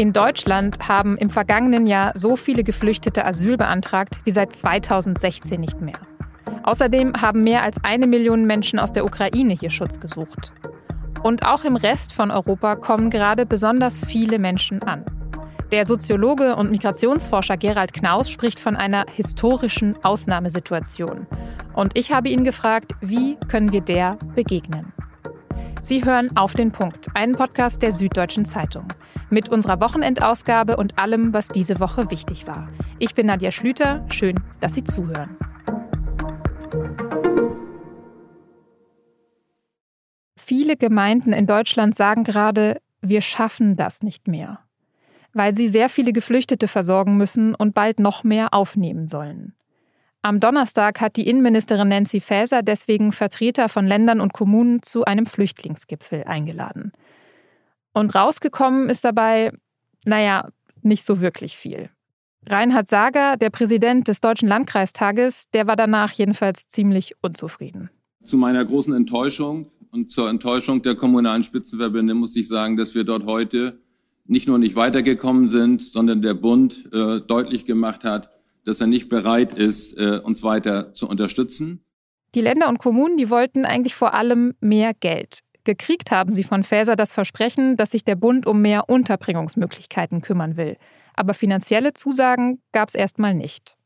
In Deutschland haben im vergangenen Jahr so viele Geflüchtete Asyl beantragt wie seit 2016 nicht mehr. Außerdem haben mehr als eine Million Menschen aus der Ukraine hier Schutz gesucht. Und auch im Rest von Europa kommen gerade besonders viele Menschen an. Der Soziologe und Migrationsforscher Gerald Knaus spricht von einer historischen Ausnahmesituation. Und ich habe ihn gefragt, wie können wir der begegnen? Sie hören auf den Punkt, einen Podcast der Süddeutschen Zeitung. Mit unserer Wochenendausgabe und allem, was diese Woche wichtig war. Ich bin Nadja Schlüter. Schön, dass Sie zuhören. Viele Gemeinden in Deutschland sagen gerade, wir schaffen das nicht mehr, weil sie sehr viele Geflüchtete versorgen müssen und bald noch mehr aufnehmen sollen. Am Donnerstag hat die Innenministerin Nancy Faeser deswegen Vertreter von Ländern und Kommunen zu einem Flüchtlingsgipfel eingeladen. Und rausgekommen ist dabei, naja, nicht so wirklich viel. Reinhard Sager, der Präsident des Deutschen Landkreistages, der war danach jedenfalls ziemlich unzufrieden. Zu meiner großen Enttäuschung und zur Enttäuschung der kommunalen Spitzenverbände muss ich sagen, dass wir dort heute nicht nur nicht weitergekommen sind, sondern der Bund äh, deutlich gemacht hat, dass er nicht bereit ist, äh, uns weiter zu unterstützen. Die Länder und Kommunen, die wollten eigentlich vor allem mehr Geld. Gekriegt haben sie von Faeser das Versprechen, dass sich der Bund um mehr Unterbringungsmöglichkeiten kümmern will. Aber finanzielle Zusagen gab es erstmal nicht.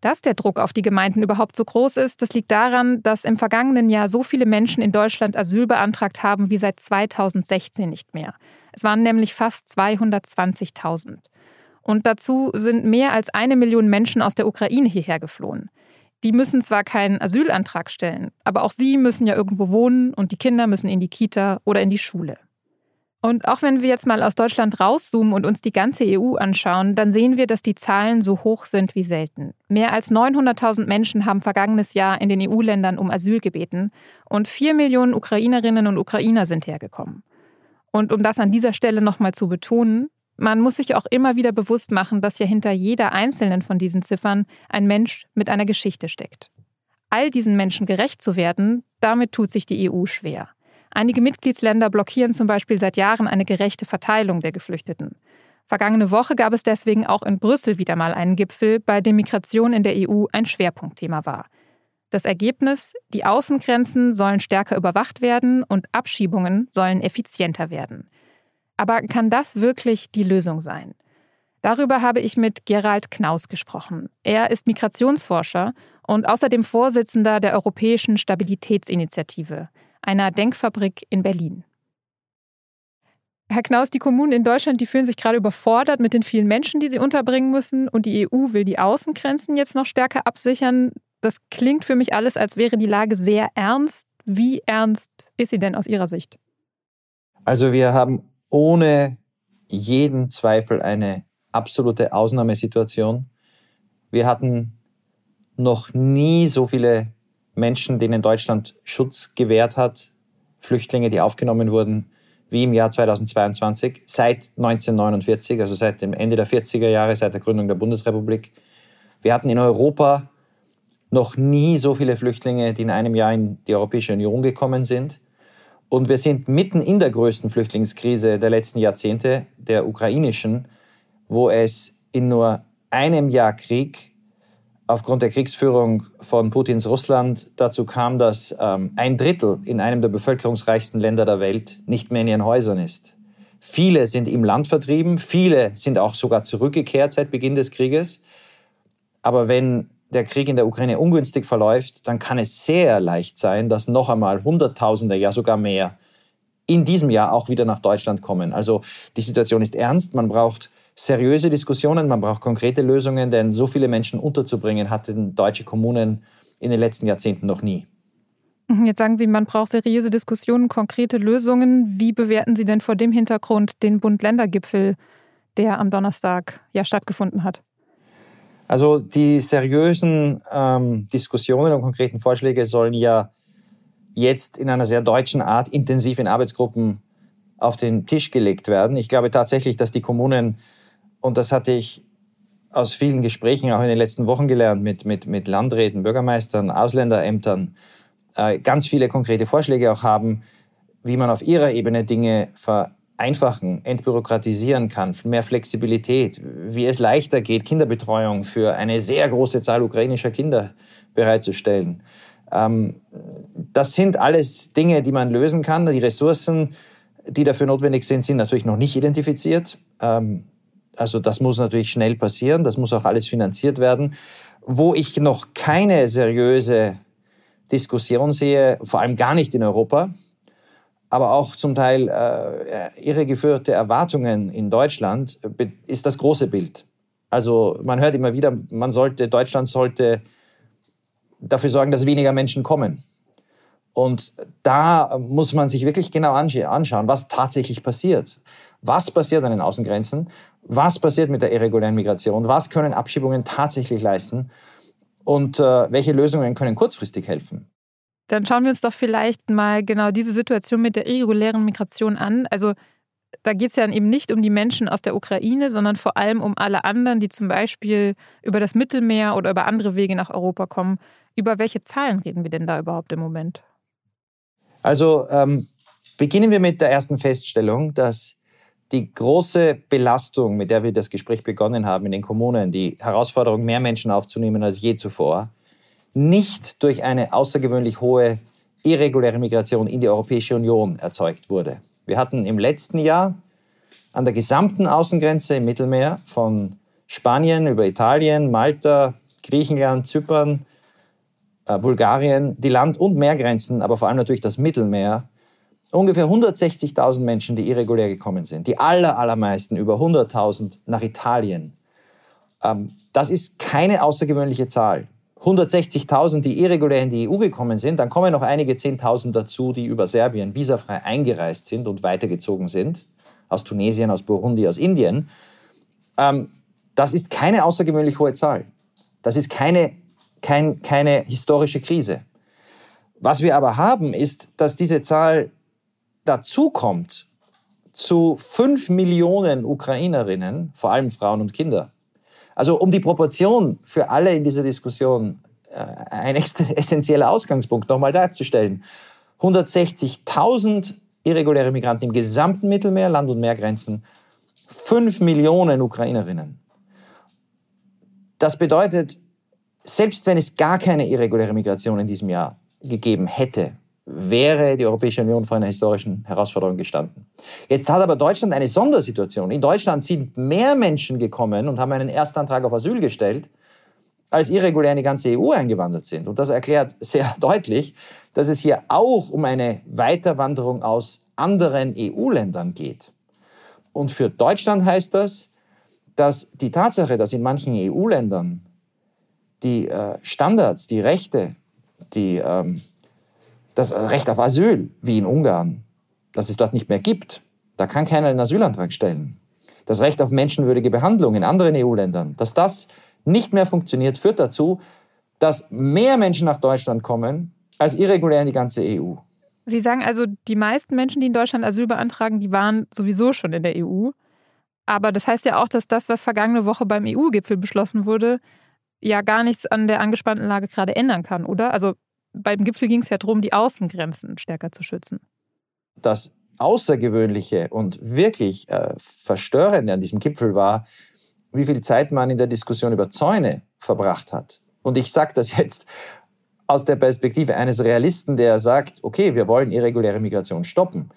Dass der Druck auf die Gemeinden überhaupt so groß ist, das liegt daran, dass im vergangenen Jahr so viele Menschen in Deutschland Asyl beantragt haben wie seit 2016 nicht mehr. Es waren nämlich fast 220.000. Und dazu sind mehr als eine Million Menschen aus der Ukraine hierher geflohen. Die müssen zwar keinen Asylantrag stellen, aber auch sie müssen ja irgendwo wohnen und die Kinder müssen in die Kita oder in die Schule. Und auch wenn wir jetzt mal aus Deutschland rauszoomen und uns die ganze EU anschauen, dann sehen wir, dass die Zahlen so hoch sind wie selten. Mehr als 900.000 Menschen haben vergangenes Jahr in den EU-Ländern um Asyl gebeten und vier Millionen Ukrainerinnen und Ukrainer sind hergekommen. Und um das an dieser Stelle nochmal zu betonen, man muss sich auch immer wieder bewusst machen, dass ja hinter jeder einzelnen von diesen Ziffern ein Mensch mit einer Geschichte steckt. All diesen Menschen gerecht zu werden, damit tut sich die EU schwer. Einige Mitgliedsländer blockieren zum Beispiel seit Jahren eine gerechte Verteilung der Geflüchteten. Vergangene Woche gab es deswegen auch in Brüssel wieder mal einen Gipfel, bei dem Migration in der EU ein Schwerpunktthema war. Das Ergebnis, die Außengrenzen sollen stärker überwacht werden und Abschiebungen sollen effizienter werden. Aber kann das wirklich die Lösung sein? Darüber habe ich mit Gerald Knaus gesprochen. Er ist Migrationsforscher und außerdem Vorsitzender der Europäischen Stabilitätsinitiative, einer Denkfabrik in Berlin. Herr Knaus, die Kommunen in Deutschland, die fühlen sich gerade überfordert mit den vielen Menschen, die sie unterbringen müssen. Und die EU will die Außengrenzen jetzt noch stärker absichern. Das klingt für mich alles, als wäre die Lage sehr ernst. Wie ernst ist sie denn aus Ihrer Sicht? Also wir haben ohne jeden Zweifel eine absolute Ausnahmesituation. Wir hatten noch nie so viele Menschen, denen Deutschland Schutz gewährt hat, Flüchtlinge, die aufgenommen wurden, wie im Jahr 2022, seit 1949, also seit dem Ende der 40er Jahre, seit der Gründung der Bundesrepublik. Wir hatten in Europa noch nie so viele Flüchtlinge, die in einem Jahr in die Europäische Union gekommen sind. Und wir sind mitten in der größten Flüchtlingskrise der letzten Jahrzehnte, der ukrainischen, wo es in nur einem Jahr Krieg aufgrund der Kriegsführung von Putins Russland dazu kam, dass ähm, ein Drittel in einem der bevölkerungsreichsten Länder der Welt nicht mehr in ihren Häusern ist. Viele sind im Land vertrieben, viele sind auch sogar zurückgekehrt seit Beginn des Krieges. Aber wenn der Krieg in der Ukraine ungünstig verläuft, dann kann es sehr leicht sein, dass noch einmal Hunderttausende, ja sogar mehr, in diesem Jahr auch wieder nach Deutschland kommen. Also die Situation ist ernst, man braucht seriöse Diskussionen, man braucht konkrete Lösungen, denn so viele Menschen unterzubringen hatten deutsche Kommunen in den letzten Jahrzehnten noch nie. Jetzt sagen Sie, man braucht seriöse Diskussionen, konkrete Lösungen. Wie bewerten Sie denn vor dem Hintergrund den Bund-Länder-Gipfel, der am Donnerstag ja stattgefunden hat? Also die seriösen ähm, Diskussionen und konkreten Vorschläge sollen ja jetzt in einer sehr deutschen Art intensiv in Arbeitsgruppen auf den Tisch gelegt werden. Ich glaube tatsächlich, dass die Kommunen, und das hatte ich aus vielen Gesprächen auch in den letzten Wochen gelernt mit, mit, mit Landräten, Bürgermeistern, Ausländerämtern, äh, ganz viele konkrete Vorschläge auch haben, wie man auf ihrer Ebene Dinge vereinfachen, entbürokratisieren kann, mehr Flexibilität, wie es leichter geht, Kinderbetreuung für eine sehr große Zahl ukrainischer Kinder bereitzustellen. Ähm, das sind alles Dinge, die man lösen kann. Die Ressourcen, die dafür notwendig sind, sind natürlich noch nicht identifiziert. Ähm, also das muss natürlich schnell passieren, das muss auch alles finanziert werden. Wo ich noch keine seriöse Diskussion sehe, vor allem gar nicht in Europa, aber auch zum Teil äh, irregeführte Erwartungen in Deutschland, ist das große Bild. Also man hört immer wieder, man sollte, Deutschland sollte dafür sorgen, dass weniger Menschen kommen. Und da muss man sich wirklich genau anschauen, was tatsächlich passiert. Was passiert an den Außengrenzen? Was passiert mit der irregulären Migration? Was können Abschiebungen tatsächlich leisten? Und äh, welche Lösungen können kurzfristig helfen? Dann schauen wir uns doch vielleicht mal genau diese Situation mit der irregulären Migration an. Also da geht es ja eben nicht um die Menschen aus der Ukraine, sondern vor allem um alle anderen, die zum Beispiel über das Mittelmeer oder über andere Wege nach Europa kommen. Über welche Zahlen reden wir denn da überhaupt im Moment? Also ähm, beginnen wir mit der ersten Feststellung, dass die große Belastung, mit der wir das Gespräch begonnen haben in den Kommunen, die Herausforderung, mehr Menschen aufzunehmen als je zuvor, nicht durch eine außergewöhnlich hohe irreguläre Migration in die Europäische Union erzeugt wurde. Wir hatten im letzten Jahr an der gesamten Außengrenze im Mittelmeer von Spanien über Italien, Malta, Griechenland, Zypern, äh, Bulgarien, die Land- und Meergrenzen, aber vor allem natürlich das Mittelmeer, ungefähr 160.000 Menschen, die irregulär gekommen sind. Die aller, allermeisten, über 100.000 nach Italien. Ähm, das ist keine außergewöhnliche Zahl. 160.000, die irregulär in die EU gekommen sind, dann kommen noch einige 10.000 dazu, die über Serbien visafrei eingereist sind und weitergezogen sind, aus Tunesien, aus Burundi, aus Indien. Ähm, das ist keine außergewöhnlich hohe Zahl. Das ist keine, kein, keine historische Krise. Was wir aber haben, ist, dass diese Zahl dazukommt zu 5 Millionen Ukrainerinnen, vor allem Frauen und Kinder. Also um die Proportion für alle in dieser Diskussion äh, ein essentieller Ausgangspunkt nochmal darzustellen. 160.000 irreguläre Migranten im gesamten Mittelmeer, Land- und Meergrenzen, 5 Millionen Ukrainerinnen. Das bedeutet, selbst wenn es gar keine irreguläre Migration in diesem Jahr gegeben hätte, wäre die Europäische Union vor einer historischen Herausforderung gestanden. Jetzt hat aber Deutschland eine Sondersituation. In Deutschland sind mehr Menschen gekommen und haben einen Erstantrag auf Asyl gestellt, als irregulär in die ganze EU eingewandert sind. Und das erklärt sehr deutlich, dass es hier auch um eine Weiterwanderung aus anderen EU-Ländern geht. Und für Deutschland heißt das, dass die Tatsache, dass in manchen EU-Ländern die äh, Standards, die Rechte, die ähm, das Recht auf Asyl, wie in Ungarn, das es dort nicht mehr gibt. Da kann keiner einen Asylantrag stellen. Das Recht auf menschenwürdige Behandlung in anderen EU-Ländern, dass das nicht mehr funktioniert, führt dazu, dass mehr Menschen nach Deutschland kommen als irregulär in die ganze EU. Sie sagen also, die meisten Menschen, die in Deutschland Asyl beantragen, die waren sowieso schon in der EU. Aber das heißt ja auch, dass das, was vergangene Woche beim EU-Gipfel beschlossen wurde, ja gar nichts an der angespannten Lage gerade ändern kann, oder? Also beim Gipfel ging es ja darum, die Außengrenzen stärker zu schützen. Das Außergewöhnliche und wirklich äh, Verstörende an diesem Gipfel war, wie viel Zeit man in der Diskussion über Zäune verbracht hat. Und ich sage das jetzt aus der Perspektive eines Realisten, der sagt, okay, wir wollen irreguläre Migration stoppen.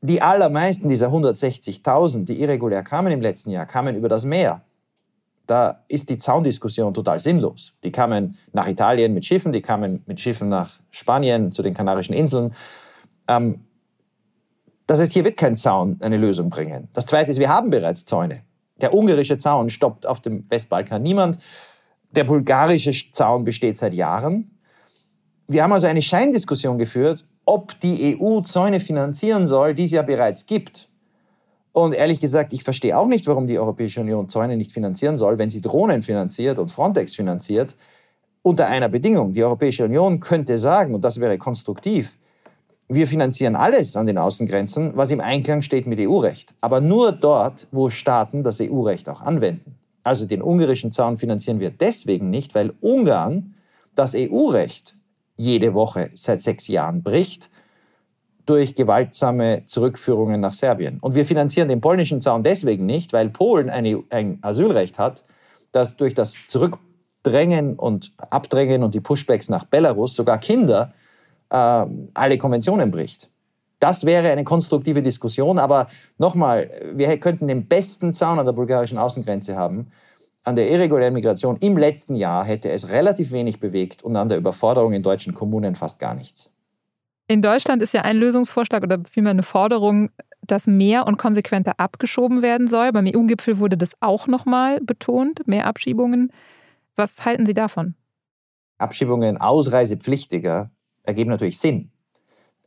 Die allermeisten dieser 160.000, die irregulär kamen im letzten Jahr, kamen über das Meer da ist die Zaundiskussion total sinnlos. Die kamen nach Italien mit Schiffen, die kamen mit Schiffen nach Spanien, zu den Kanarischen Inseln. Ähm, das heißt, hier wird kein Zaun eine Lösung bringen. Das Zweite ist, wir haben bereits Zäune. Der ungarische Zaun stoppt auf dem Westbalkan niemand. Der bulgarische Zaun besteht seit Jahren. Wir haben also eine Scheindiskussion geführt, ob die EU Zäune finanzieren soll, die es ja bereits gibt. Und ehrlich gesagt, ich verstehe auch nicht, warum die Europäische Union Zäune nicht finanzieren soll, wenn sie Drohnen finanziert und Frontex finanziert, unter einer Bedingung. Die Europäische Union könnte sagen, und das wäre konstruktiv, wir finanzieren alles an den Außengrenzen, was im Einklang steht mit EU-Recht. Aber nur dort, wo Staaten das EU-Recht auch anwenden. Also den ungarischen Zaun finanzieren wir deswegen nicht, weil Ungarn das EU-Recht jede Woche seit sechs Jahren bricht durch gewaltsame Zurückführungen nach Serbien. Und wir finanzieren den polnischen Zaun deswegen nicht, weil Polen eine, ein Asylrecht hat, das durch das Zurückdrängen und Abdrängen und die Pushbacks nach Belarus sogar Kinder äh, alle Konventionen bricht. Das wäre eine konstruktive Diskussion, aber nochmal, wir könnten den besten Zaun an der bulgarischen Außengrenze haben. An der irregulären Migration im letzten Jahr hätte es relativ wenig bewegt und an der Überforderung in deutschen Kommunen fast gar nichts. In Deutschland ist ja ein Lösungsvorschlag oder vielmehr eine Forderung, dass mehr und konsequenter abgeschoben werden soll. Beim EU-Gipfel wurde das auch nochmal betont, mehr Abschiebungen. Was halten Sie davon? Abschiebungen ausreisepflichtiger ergeben natürlich Sinn.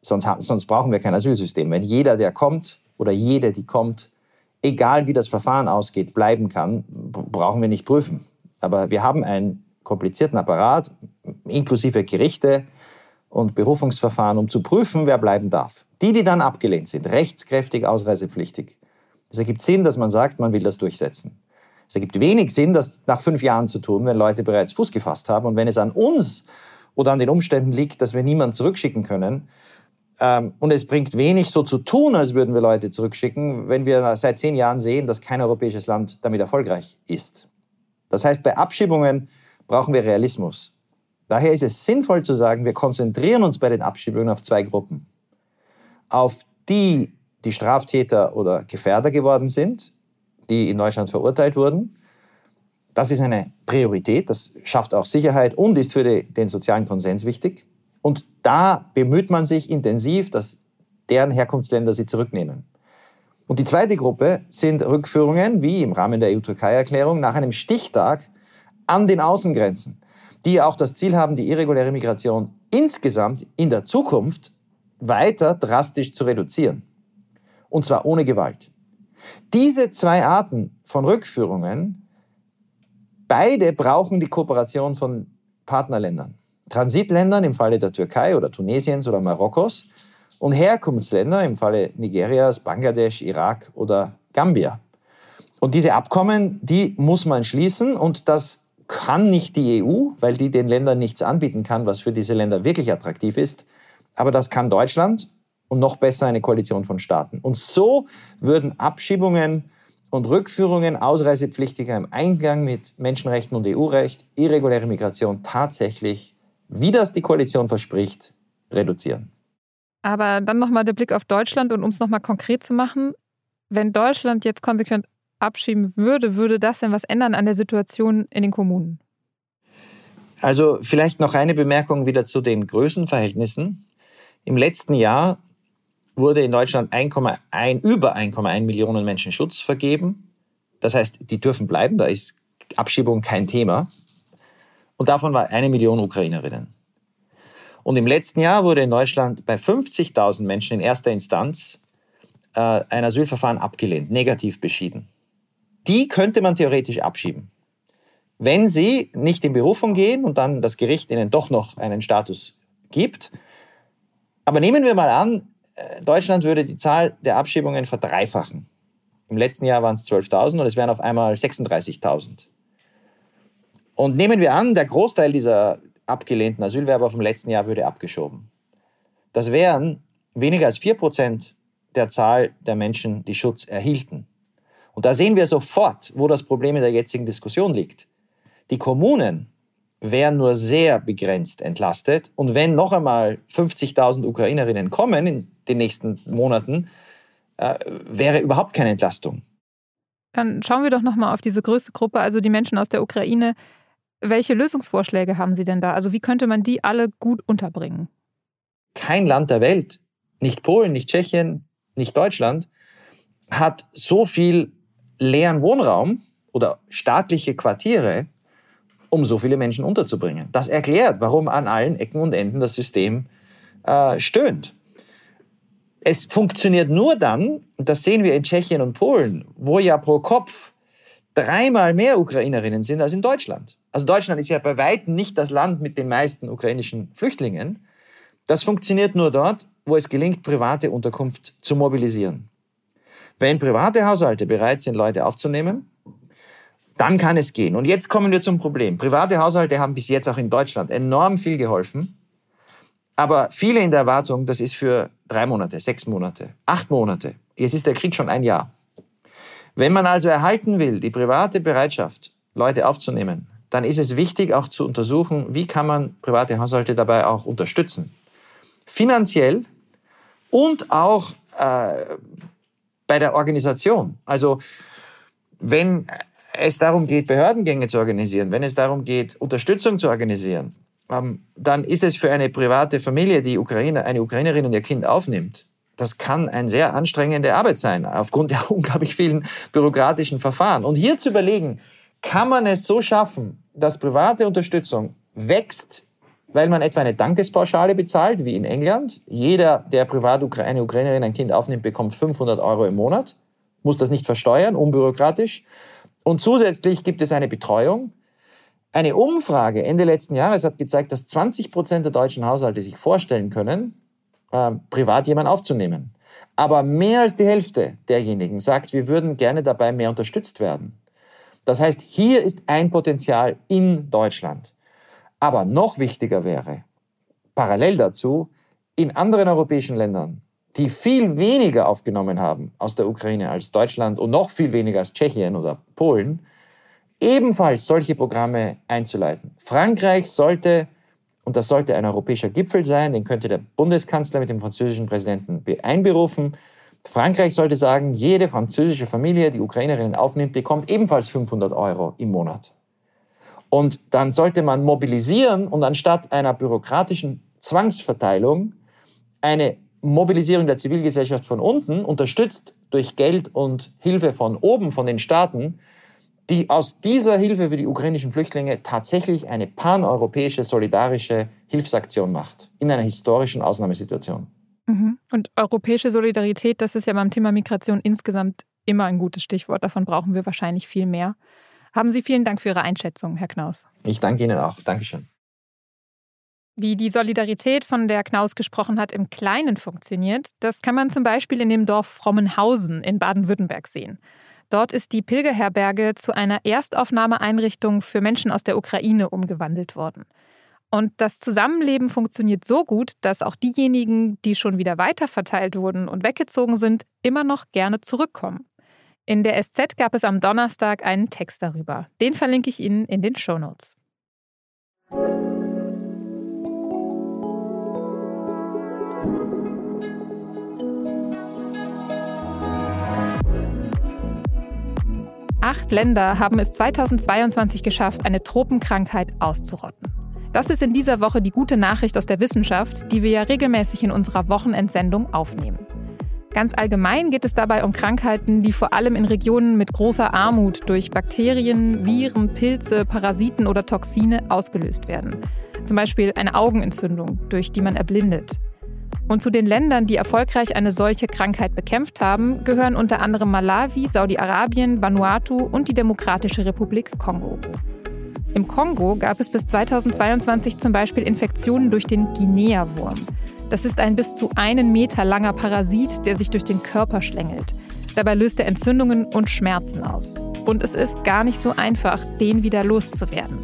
Sonst, sonst brauchen wir kein Asylsystem. Wenn jeder, der kommt oder jede, die kommt, egal wie das Verfahren ausgeht, bleiben kann, brauchen wir nicht prüfen. Aber wir haben einen komplizierten Apparat, inklusive Gerichte, und Berufungsverfahren, um zu prüfen, wer bleiben darf. Die, die dann abgelehnt sind, rechtskräftig ausreisepflichtig. Es ergibt Sinn, dass man sagt, man will das durchsetzen. Es ergibt wenig Sinn, das nach fünf Jahren zu tun, wenn Leute bereits Fuß gefasst haben. Und wenn es an uns oder an den Umständen liegt, dass wir niemanden zurückschicken können, ähm, und es bringt wenig, so zu tun, als würden wir Leute zurückschicken, wenn wir seit zehn Jahren sehen, dass kein europäisches Land damit erfolgreich ist. Das heißt, bei Abschiebungen brauchen wir Realismus. Daher ist es sinnvoll zu sagen, wir konzentrieren uns bei den Abschiebungen auf zwei Gruppen. Auf die, die Straftäter oder Gefährder geworden sind, die in Deutschland verurteilt wurden. Das ist eine Priorität, das schafft auch Sicherheit und ist für den sozialen Konsens wichtig. Und da bemüht man sich intensiv, dass deren Herkunftsländer sie zurücknehmen. Und die zweite Gruppe sind Rückführungen, wie im Rahmen der EU-Türkei-Erklärung, nach einem Stichtag an den Außengrenzen die auch das Ziel haben, die irreguläre Migration insgesamt in der Zukunft weiter drastisch zu reduzieren. Und zwar ohne Gewalt. Diese zwei Arten von Rückführungen, beide brauchen die Kooperation von Partnerländern. Transitländern im Falle der Türkei oder Tunesiens oder Marokkos und Herkunftsländer im Falle Nigerias, Bangladesch, Irak oder Gambia. Und diese Abkommen, die muss man schließen und das kann nicht die EU, weil die den Ländern nichts anbieten kann, was für diese Länder wirklich attraktiv ist. Aber das kann Deutschland und noch besser eine Koalition von Staaten. Und so würden Abschiebungen und Rückführungen ausreisepflichtiger im Einklang mit Menschenrechten und EU-Recht irreguläre Migration tatsächlich, wie das die Koalition verspricht, reduzieren. Aber dann nochmal der Blick auf Deutschland und um es nochmal konkret zu machen, wenn Deutschland jetzt konsequent abschieben würde, würde das denn was ändern an der Situation in den Kommunen? Also vielleicht noch eine Bemerkung wieder zu den Größenverhältnissen. Im letzten Jahr wurde in Deutschland 1,1, über 1,1 Millionen Menschen Schutz vergeben. Das heißt, die dürfen bleiben, da ist Abschiebung kein Thema. Und davon war eine Million Ukrainerinnen. Und im letzten Jahr wurde in Deutschland bei 50.000 Menschen in erster Instanz äh, ein Asylverfahren abgelehnt, negativ beschieden die könnte man theoretisch abschieben. Wenn sie nicht in Berufung gehen und dann das Gericht ihnen doch noch einen Status gibt. Aber nehmen wir mal an, äh, Deutschland würde die Zahl der Abschiebungen verdreifachen. Im letzten Jahr waren es 12.000 und es wären auf einmal 36.000. Und nehmen wir an, der Großteil dieser abgelehnten Asylwerber vom letzten Jahr würde abgeschoben. Das wären weniger als 4% der Zahl der Menschen, die Schutz erhielten. Und da sehen wir sofort, wo das Problem in der jetzigen Diskussion liegt. Die Kommunen wären nur sehr begrenzt entlastet. Und wenn noch einmal 50.000 Ukrainerinnen kommen in den nächsten Monaten, äh, wäre überhaupt keine Entlastung. Dann schauen wir doch noch mal auf diese größte Gruppe, also die Menschen aus der Ukraine. Welche Lösungsvorschläge haben Sie denn da? Also wie könnte man die alle gut unterbringen? Kein Land der Welt, nicht Polen, nicht Tschechien, nicht Deutschland, hat so viel leeren Wohnraum oder staatliche Quartiere, um so viele Menschen unterzubringen. Das erklärt, warum an allen Ecken und Enden das System äh, stöhnt. Es funktioniert nur dann, und das sehen wir in Tschechien und Polen, wo ja pro Kopf dreimal mehr Ukrainerinnen sind als in Deutschland. Also Deutschland ist ja bei weitem nicht das Land mit den meisten ukrainischen Flüchtlingen. Das funktioniert nur dort, wo es gelingt, private Unterkunft zu mobilisieren. Wenn private Haushalte bereit sind, Leute aufzunehmen, dann kann es gehen. Und jetzt kommen wir zum Problem. Private Haushalte haben bis jetzt auch in Deutschland enorm viel geholfen. Aber viele in der Erwartung, das ist für drei Monate, sechs Monate, acht Monate. Jetzt ist der Krieg schon ein Jahr. Wenn man also erhalten will, die private Bereitschaft, Leute aufzunehmen, dann ist es wichtig auch zu untersuchen, wie kann man private Haushalte dabei auch unterstützen. Finanziell und auch äh, bei der Organisation. Also wenn es darum geht, Behördengänge zu organisieren, wenn es darum geht, Unterstützung zu organisieren, ähm, dann ist es für eine private Familie, die Ukraine, eine Ukrainerin und ihr Kind aufnimmt, das kann eine sehr anstrengende Arbeit sein, aufgrund der unglaublich vielen bürokratischen Verfahren. Und hier zu überlegen, kann man es so schaffen, dass private Unterstützung wächst, weil man etwa eine Dankespauschale bezahlt, wie in England. Jeder, der privat eine Ukrainerin ein Kind aufnimmt, bekommt 500 Euro im Monat, muss das nicht versteuern, unbürokratisch. Und zusätzlich gibt es eine Betreuung. Eine Umfrage Ende letzten Jahres hat gezeigt, dass 20 Prozent der deutschen Haushalte sich vorstellen können, äh, privat jemanden aufzunehmen. Aber mehr als die Hälfte derjenigen sagt, wir würden gerne dabei mehr unterstützt werden. Das heißt, hier ist ein Potenzial in Deutschland. Aber noch wichtiger wäre, parallel dazu, in anderen europäischen Ländern, die viel weniger aufgenommen haben aus der Ukraine als Deutschland und noch viel weniger als Tschechien oder Polen, ebenfalls solche Programme einzuleiten. Frankreich sollte, und das sollte ein europäischer Gipfel sein, den könnte der Bundeskanzler mit dem französischen Präsidenten einberufen, Frankreich sollte sagen, jede französische Familie, die Ukrainerinnen aufnimmt, bekommt ebenfalls 500 Euro im Monat. Und dann sollte man mobilisieren und anstatt einer bürokratischen Zwangsverteilung eine Mobilisierung der Zivilgesellschaft von unten, unterstützt durch Geld und Hilfe von oben, von den Staaten, die aus dieser Hilfe für die ukrainischen Flüchtlinge tatsächlich eine paneuropäische solidarische Hilfsaktion macht, in einer historischen Ausnahmesituation. Mhm. Und europäische Solidarität, das ist ja beim Thema Migration insgesamt immer ein gutes Stichwort. Davon brauchen wir wahrscheinlich viel mehr. Haben Sie vielen Dank für Ihre Einschätzung, Herr Knaus. Ich danke Ihnen auch. Dankeschön. Wie die Solidarität, von der Knaus gesprochen hat, im Kleinen funktioniert, das kann man zum Beispiel in dem Dorf Frommenhausen in Baden-Württemberg sehen. Dort ist die Pilgerherberge zu einer Erstaufnahmeeinrichtung für Menschen aus der Ukraine umgewandelt worden. Und das Zusammenleben funktioniert so gut, dass auch diejenigen, die schon wieder weiterverteilt wurden und weggezogen sind, immer noch gerne zurückkommen. In der SZ gab es am Donnerstag einen Text darüber. Den verlinke ich Ihnen in den Show Notes. Acht Länder haben es 2022 geschafft, eine Tropenkrankheit auszurotten. Das ist in dieser Woche die gute Nachricht aus der Wissenschaft, die wir ja regelmäßig in unserer Wochenendsendung aufnehmen. Ganz allgemein geht es dabei um Krankheiten, die vor allem in Regionen mit großer Armut durch Bakterien, Viren, Pilze, Parasiten oder Toxine ausgelöst werden. Zum Beispiel eine Augenentzündung, durch die man erblindet. Und zu den Ländern, die erfolgreich eine solche Krankheit bekämpft haben, gehören unter anderem Malawi, Saudi-Arabien, Vanuatu und die Demokratische Republik Kongo. Im Kongo gab es bis 2022 zum Beispiel Infektionen durch den Guinea-Wurm. Das ist ein bis zu einen Meter langer Parasit, der sich durch den Körper schlängelt. Dabei löst er Entzündungen und Schmerzen aus. Und es ist gar nicht so einfach, den wieder loszuwerden.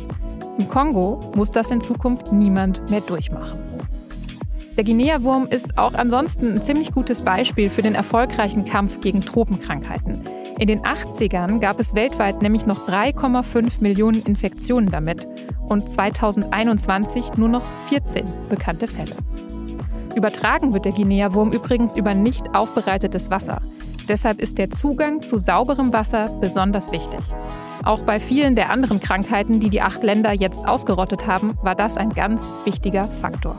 Im Kongo muss das in Zukunft niemand mehr durchmachen. Der Guinea-Wurm ist auch ansonsten ein ziemlich gutes Beispiel für den erfolgreichen Kampf gegen Tropenkrankheiten. In den 80ern gab es weltweit nämlich noch 3,5 Millionen Infektionen damit und 2021 nur noch 14 bekannte Fälle. Übertragen wird der Guinea-Wurm übrigens über nicht aufbereitetes Wasser. Deshalb ist der Zugang zu sauberem Wasser besonders wichtig. Auch bei vielen der anderen Krankheiten, die die acht Länder jetzt ausgerottet haben, war das ein ganz wichtiger Faktor.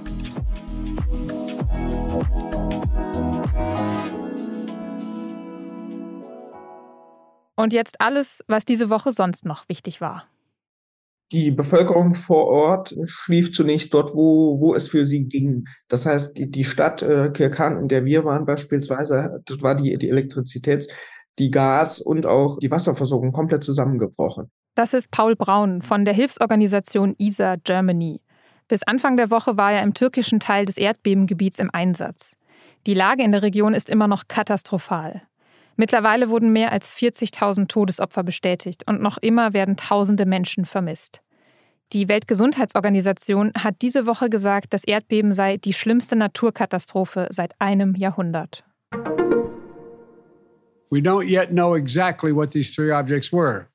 Und jetzt alles, was diese Woche sonst noch wichtig war. Die Bevölkerung vor Ort schlief zunächst dort, wo, wo es für sie ging. Das heißt, die, die Stadt äh, Kirkan, in der wir waren beispielsweise, dort war die, die Elektrizitäts-, die Gas- und auch die Wasserversorgung komplett zusammengebrochen. Das ist Paul Braun von der Hilfsorganisation ISA Germany. Bis Anfang der Woche war er im türkischen Teil des Erdbebengebiets im Einsatz. Die Lage in der Region ist immer noch katastrophal. Mittlerweile wurden mehr als 40.000 Todesopfer bestätigt und noch immer werden tausende Menschen vermisst. Die Weltgesundheitsorganisation hat diese Woche gesagt, das Erdbeben sei die schlimmste Naturkatastrophe seit einem Jahrhundert. We don't yet know exactly what these three objects were,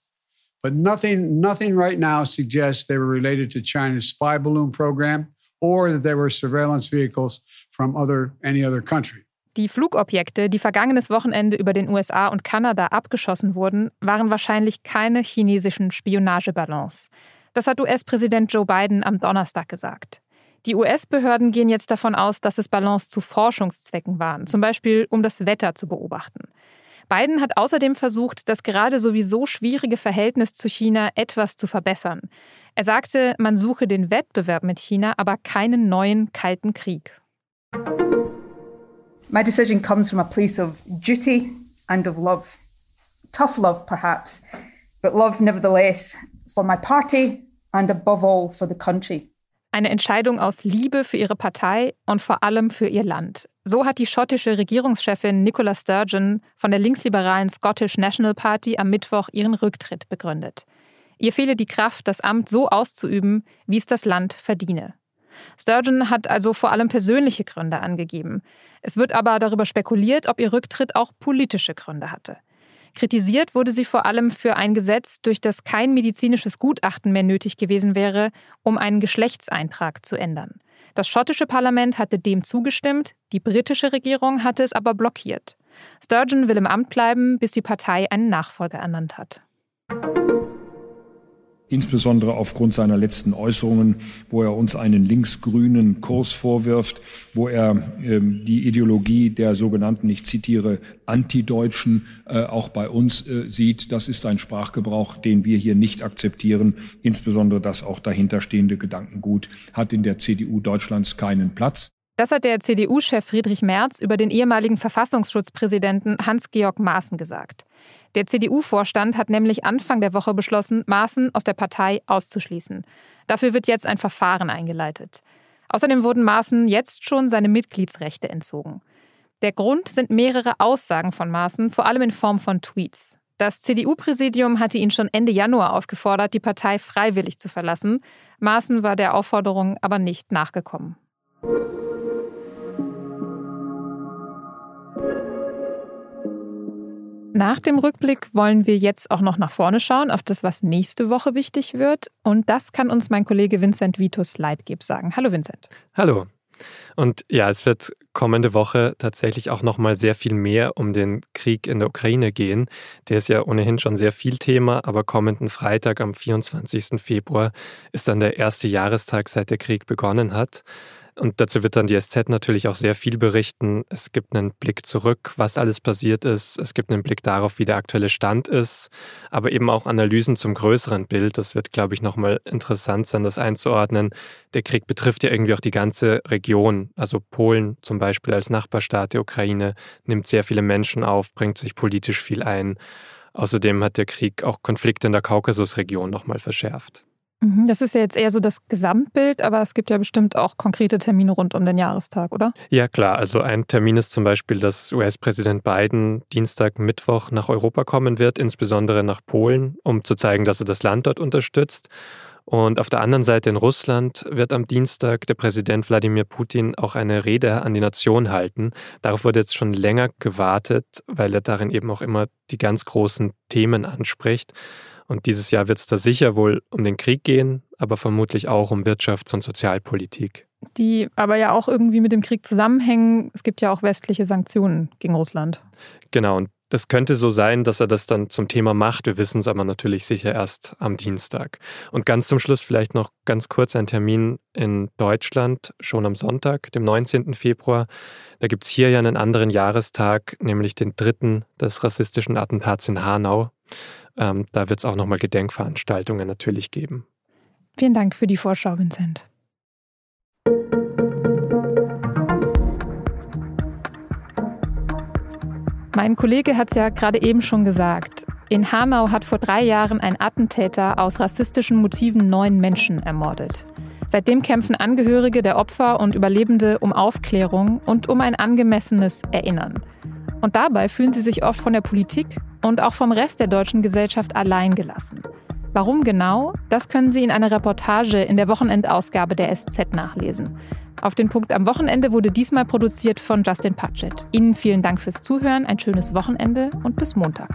but nothing, nothing right now suggests they were related to China's spy balloon program or that they were surveillance vehicles from other, any other country. Die Flugobjekte, die vergangenes Wochenende über den USA und Kanada abgeschossen wurden, waren wahrscheinlich keine chinesischen Spionageballons. Das hat US-Präsident Joe Biden am Donnerstag gesagt. Die US-Behörden gehen jetzt davon aus, dass es Ballons zu Forschungszwecken waren, zum Beispiel um das Wetter zu beobachten. Biden hat außerdem versucht, das gerade sowieso schwierige Verhältnis zu China etwas zu verbessern. Er sagte, man suche den Wettbewerb mit China, aber keinen neuen kalten Krieg. My decision comes from a place of duty and of love. Tough love, perhaps, but love nevertheless for my party and above all for the country. Eine Entscheidung aus Liebe für ihre Partei und vor allem für ihr Land. So hat die schottische Regierungschefin Nicola Sturgeon von der linksliberalen Scottish National Party am Mittwoch ihren Rücktritt begründet. Ihr fehle die Kraft, das Amt so auszuüben, wie es das Land verdiene. Sturgeon hat also vor allem persönliche Gründe angegeben. Es wird aber darüber spekuliert, ob ihr Rücktritt auch politische Gründe hatte. Kritisiert wurde sie vor allem für ein Gesetz, durch das kein medizinisches Gutachten mehr nötig gewesen wäre, um einen Geschlechtseintrag zu ändern. Das schottische Parlament hatte dem zugestimmt, die britische Regierung hatte es aber blockiert. Sturgeon will im Amt bleiben, bis die Partei einen Nachfolger ernannt hat insbesondere aufgrund seiner letzten Äußerungen, wo er uns einen linksgrünen Kurs vorwirft, wo er ähm, die Ideologie der sogenannten, ich zitiere, Antideutschen äh, auch bei uns äh, sieht. Das ist ein Sprachgebrauch, den wir hier nicht akzeptieren. Insbesondere das auch dahinterstehende Gedankengut hat in der CDU Deutschlands keinen Platz. Das hat der CDU-Chef Friedrich Merz über den ehemaligen Verfassungsschutzpräsidenten Hans-Georg Maaßen gesagt. Der CDU-Vorstand hat nämlich Anfang der Woche beschlossen, Maaßen aus der Partei auszuschließen. Dafür wird jetzt ein Verfahren eingeleitet. Außerdem wurden Maaßen jetzt schon seine Mitgliedsrechte entzogen. Der Grund sind mehrere Aussagen von Maaßen, vor allem in Form von Tweets. Das CDU-Präsidium hatte ihn schon Ende Januar aufgefordert, die Partei freiwillig zu verlassen. Maaßen war der Aufforderung aber nicht nachgekommen. Nach dem Rückblick wollen wir jetzt auch noch nach vorne schauen, auf das, was nächste Woche wichtig wird. Und das kann uns mein Kollege Vincent Vitus Leitgeb sagen. Hallo Vincent. Hallo. Und ja, es wird kommende Woche tatsächlich auch noch mal sehr viel mehr um den Krieg in der Ukraine gehen. Der ist ja ohnehin schon sehr viel Thema, aber kommenden Freitag am 24. Februar ist dann der erste Jahrestag, seit der Krieg begonnen hat. Und dazu wird dann die SZ natürlich auch sehr viel berichten. Es gibt einen Blick zurück, was alles passiert ist. Es gibt einen Blick darauf, wie der aktuelle Stand ist, aber eben auch Analysen zum größeren Bild. Das wird, glaube ich, nochmal interessant sein, das einzuordnen. Der Krieg betrifft ja irgendwie auch die ganze Region. Also Polen zum Beispiel als Nachbarstaat der Ukraine nimmt sehr viele Menschen auf, bringt sich politisch viel ein. Außerdem hat der Krieg auch Konflikte in der Kaukasusregion nochmal verschärft. Mhm, das ist ja jetzt eher so das Gesamtbild, aber es gibt ja bestimmt auch konkrete Termine rund um den Jahrestag, oder? Ja, klar. Also ein Termin ist zum Beispiel, dass US-Präsident Biden Dienstag, Mittwoch nach Europa kommen wird, insbesondere nach Polen, um zu zeigen, dass er das Land dort unterstützt. Und auf der anderen Seite in Russland wird am Dienstag der Präsident Wladimir Putin auch eine Rede an die Nation halten. Darauf wurde jetzt schon länger gewartet, weil er darin eben auch immer die ganz großen Themen anspricht. Und dieses Jahr wird es da sicher wohl um den Krieg gehen, aber vermutlich auch um Wirtschafts- und Sozialpolitik. Die aber ja auch irgendwie mit dem Krieg zusammenhängen. Es gibt ja auch westliche Sanktionen gegen Russland. Genau, und das könnte so sein, dass er das dann zum Thema macht. Wir wissen es aber natürlich sicher erst am Dienstag. Und ganz zum Schluss vielleicht noch ganz kurz ein Termin in Deutschland, schon am Sonntag, dem 19. Februar. Da gibt es hier ja einen anderen Jahrestag, nämlich den dritten des rassistischen Attentats in Hanau. Ähm, da wird es auch nochmal Gedenkveranstaltungen natürlich geben. Vielen Dank für die Vorschau, Vincent. Mein Kollege hat es ja gerade eben schon gesagt. In Hanau hat vor drei Jahren ein Attentäter aus rassistischen Motiven neun Menschen ermordet. Seitdem kämpfen Angehörige der Opfer und Überlebende um Aufklärung und um ein angemessenes Erinnern. Und dabei fühlen sie sich oft von der Politik und auch vom Rest der deutschen Gesellschaft allein gelassen. Warum genau? Das können Sie in einer Reportage in der Wochenendausgabe der SZ nachlesen. Auf den Punkt am Wochenende wurde diesmal produziert von Justin Patchett. Ihnen vielen Dank fürs Zuhören, ein schönes Wochenende und bis Montag.